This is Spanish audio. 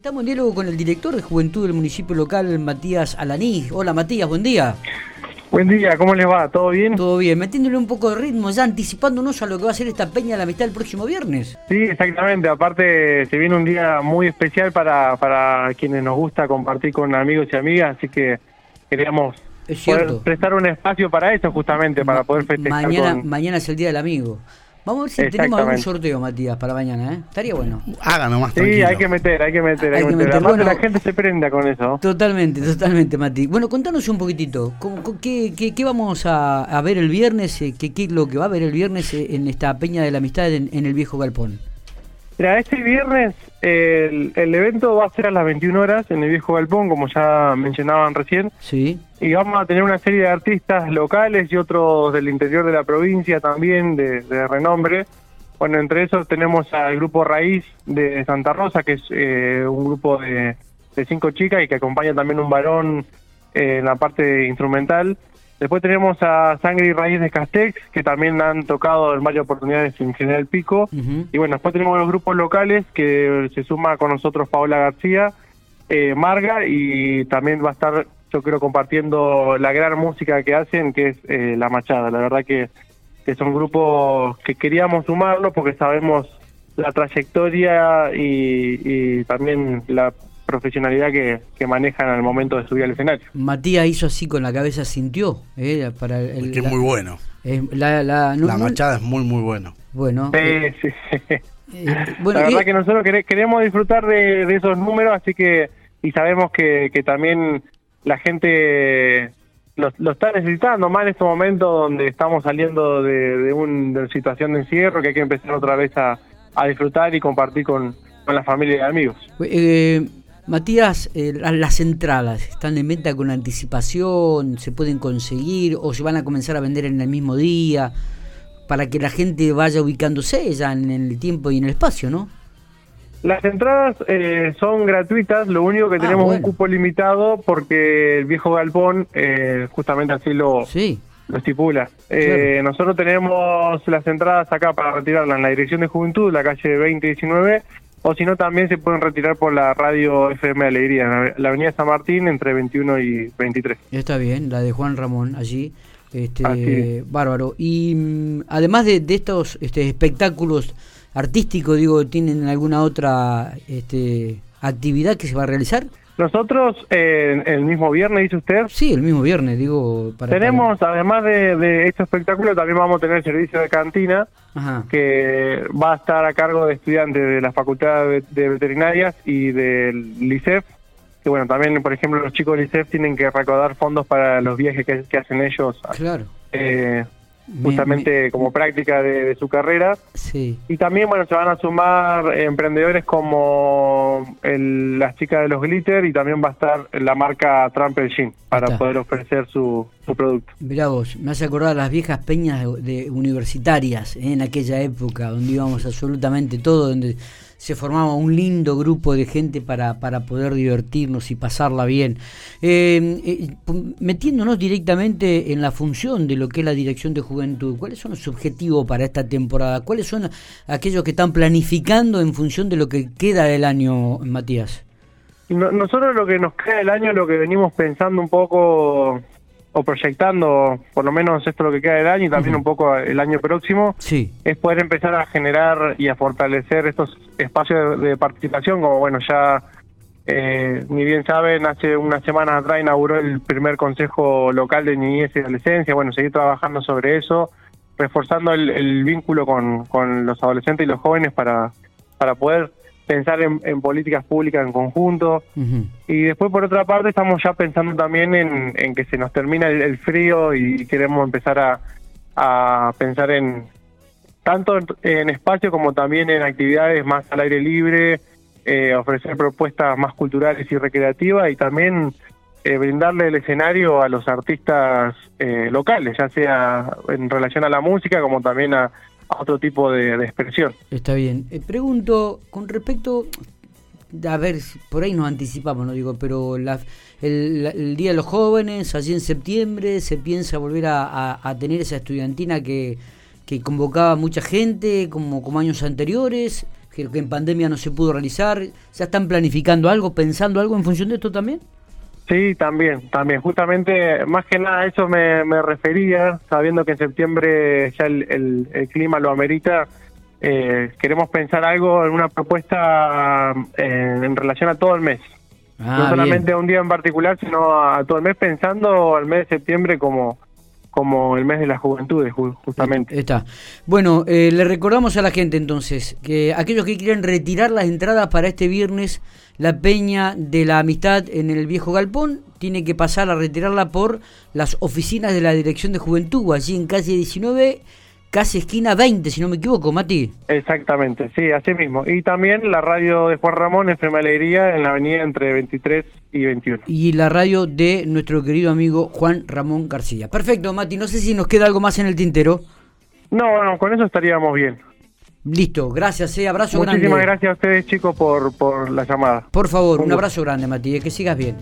Estamos en diálogo con el director de Juventud del municipio local, Matías Alaní. Hola Matías, buen día. Buen día, ¿cómo les va? ¿Todo bien? Todo bien, metiéndole un poco de ritmo, ya anticipándonos a lo que va a ser esta Peña de la Amistad el próximo viernes. Sí, exactamente. Aparte, se viene un día muy especial para, para quienes nos gusta compartir con amigos y amigas, así que queríamos Es poder prestar un espacio para eso, justamente, para poder festejar. Mañana, con- mañana es el Día del Amigo. Vamos a ver si tenemos algún sorteo, Matías, para mañana, ¿eh? Estaría bueno. Haga nomás Sí, tranquilo. hay que meter, hay que meter, hay, Hay que meter. meter. Bueno. la gente se prenda con eso. Totalmente, totalmente, Mati. Bueno, contanos un poquitito, ¿cómo- co- qué, qué- qué vamos a, a ver el viernes? eh, ¿Qué, qué es lo que va a ver el viernes eh, en esta Peña de la Amistad en, en el Viejo Galpón? Mira, este viernes el, el evento va a ser a las 21 horas en el Viejo Galpón, como ya mencionaban recién. Sí, Y vamos a tener una serie de artistas locales y otros del interior de la provincia también, de, de renombre. Bueno, entre esos tenemos al grupo Raíz de Santa Rosa, que es eh, un grupo de, de cinco chicas y que acompaña también un varón eh, en la parte instrumental. Después tenemos a Sangre y Raíz de Castex, que también han tocado en varias oportunidades en General Pico. Y bueno, después tenemos los grupos locales, que se suma con nosotros Paola García, eh, Marga, y también va a estar, yo creo, compartiendo la gran música que hacen, que es eh, La Machada. La verdad que, que son grupos que queríamos sumarlo porque sabemos la trayectoria y, y también la profesionalidad que, que manejan al momento de subir al escenario. Matías hizo así con la cabeza, sintió. eh, para el, Es que es muy bueno. eh, la, la- no- la no- machada es muy, muy bueno. Bueno, eh, Sí, sí, sí. eh, bueno, la verdad eh, que nosotros quere- queremos disfrutar de, de esos números, así que, y sabemos que, que también la gente lo, lo está necesitando más en estos momentos donde estamos saliendo de, de una situación de encierro, que hay que empezar otra vez a, a disfrutar y compartir con, con la familia y amigos. eh, Matías, eh, la- las entradas están en venta con anticipación, se pueden conseguir o se van a comenzar a vender en el mismo día para que la gente vaya ubicándose ya en el tiempo y en el espacio, ¿no? Las entradas eh, son gratuitas, lo único que Ah, tenemos bueno. un cupo limitado porque el viejo galpón eh, justamente así lo, Sí, lo estipula. Eh, nosotros tenemos las entradas acá para retirarlas en la Dirección de Juventud, la calle 2019, o si no también se pueden retirar por la radio FM Alegría, en la- avenida San Martín entre 21 y 23. está bien, la de Juan Ramón allí. Este, Así bárbaro. Y mm, además de, de estos este, espectáculos artísticos, digo, ¿tienen alguna otra este, actividad que se va a realizar? Nosotros, eh, el mismo viernes, dice usted, Sí, el mismo viernes, digo. Para, tenemos, además de, de este espectáculo, también vamos a tener servicio de cantina, Ajá. que va a estar a cargo de estudiantes de la Facultad de, de Veterinarias y del LICEF, que bueno, también, por ejemplo, los chicos del LICEF tienen que recaudar fondos para los viajes que, que hacen ellos, Claro. eh, justamente me- como práctica de, de su carrera. Sí. Y también, bueno, se van a sumar emprendedores como el- las chicas de los Glitter y también va a estar la marca Trample Jean para está. poder ofrecer su, su producto. Mirá vos, me hace acordar las viejas peñas de, de universitarias ¿eh? en aquella época, donde íbamos absolutamente todo, donde se formaba un lindo grupo de gente para, para poder divertirnos y pasarla bien. Eh, eh, metiéndonos directamente en la función de lo que es la Dirección de Juventud, ¿cuáles son los objetivos para esta temporada? ¿Cuáles son aquellos que están planificando en función de lo que queda del año, Matías? No- nosotros lo que nos queda del año, lo que venimos pensando un poco o proyectando, por lo menos esto es lo que queda del año y también un poco el año próximo, Sí, es poder empezar a generar y a fortalecer estos espacios de, de participación, como bueno, ya eh, ni bien saben, hace unas semanas atrás inauguró el primer Consejo Local de Niñez y Adolescencia, bueno, seguir trabajando sobre eso, reforzando el, el vínculo con, con los adolescentes y los jóvenes para, para poder pensar en, en políticas públicas en conjunto. Y después, por otra parte, estamos ya pensando también en, en que se nos termina el, el frío y queremos empezar a, a pensar en tanto en, espacio como también en actividades más al aire libre, eh, ofrecer propuestas más culturales y recreativas y también eh, brindarle el escenario a los artistas eh, locales, ya sea en relación a la música como también a, otro tipo de, expresión. Está bien. Eh, pregunto, con respecto, a ver, por ahí nos anticipamos, no digo, pero la- el, Día de los Jóvenes, allí en septiembre, se piensa volver a tener esa estudiantina que, que convocaba mucha gente, como, como años anteriores. que en pandemia no se pudo realizar. ¿Ya están planificando algo, pensando algo en función de esto también? Sí, también, también. Justamente, más que nada a eso me, refería, sabiendo que en septiembre ya el, clima lo amerita. Eh, queremos pensar algo en una propuesta eh, en relación a todo el mes. Ah, no solamente a un día en particular, sino a todo el mes, pensando al mes de septiembre como como el mes de la juventud, justamente. Está. Bueno, eh, le recordamos a la gente entonces que aquellos que quieren retirar las entradas para este viernes, la Peña de la Amistad en el Viejo Galpón, tiene que pasar a retirarla por las oficinas de la Dirección de Juventud, allí en calle 19 casi esquina 20, si no me equivoco, Mati. Exactamente, sí, así mismo. Y también la radio de Juan Ramón, FM Alegría, en la avenida entre 23 y 21. Y la radio de nuestro querido amigo Juan Ramón García. Perfecto, Mati, no sé si nos queda algo más en el tintero. No, no, con eso estaríamos bien. Listo, gracias, eh, abrazo grande. Muchísimas gracias a ustedes, chicos, por, por la llamada. Por favor, un, un abrazo grande, Mati, que sigas bien.